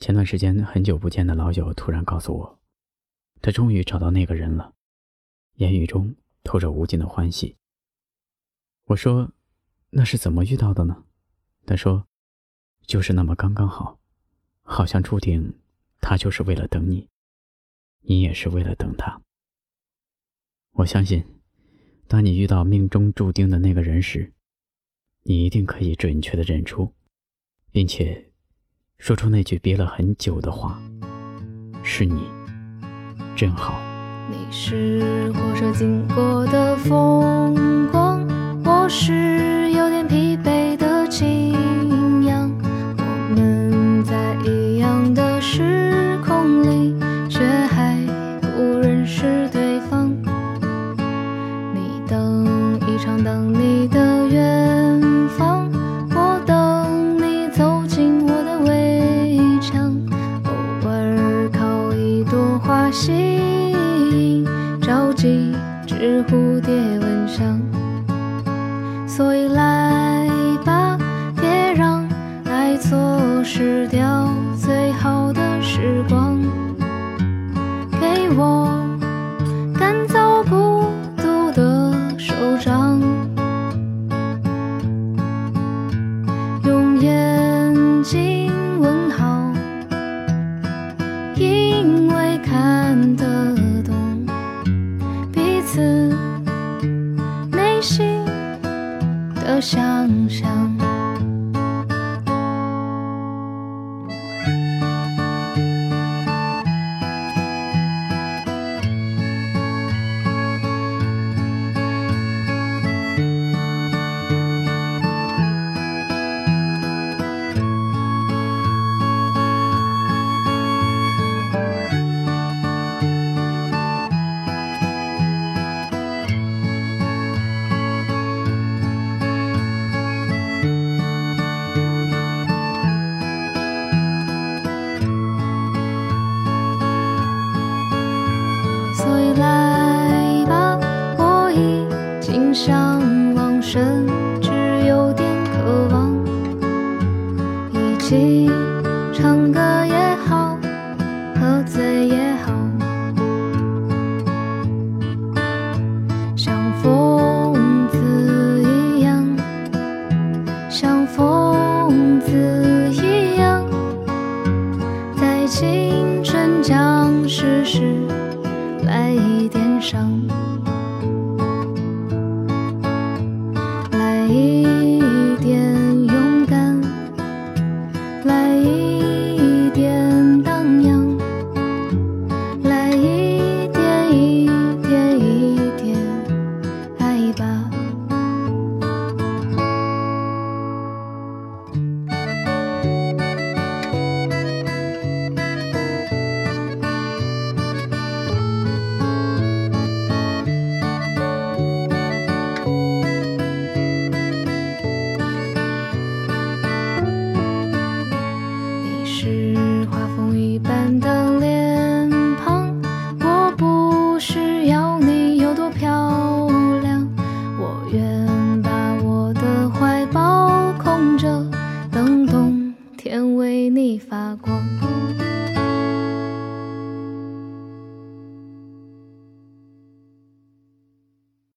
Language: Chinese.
前段时间很久不见的老友突然告诉我，他终于找到那个人了，言语中透着无尽的欢喜。我说：“那是怎么遇到的呢？”他说：“就是那么刚刚好，好像注定他就是为了等你，你也是为了等他。”我相信，当你遇到命中注定的那个人时，你一定可以准确的认出，并且。说出那句憋了很久的话，是你，真好。你是火车经过的风几，只蝴蝶闻香。所以来吧，别让爱错失掉最好的时光。想向往甚至有点渴望，一起唱歌也好，喝醉也好，像疯子一样，像疯子一样，在青春将逝时。来一点伤。Thank you.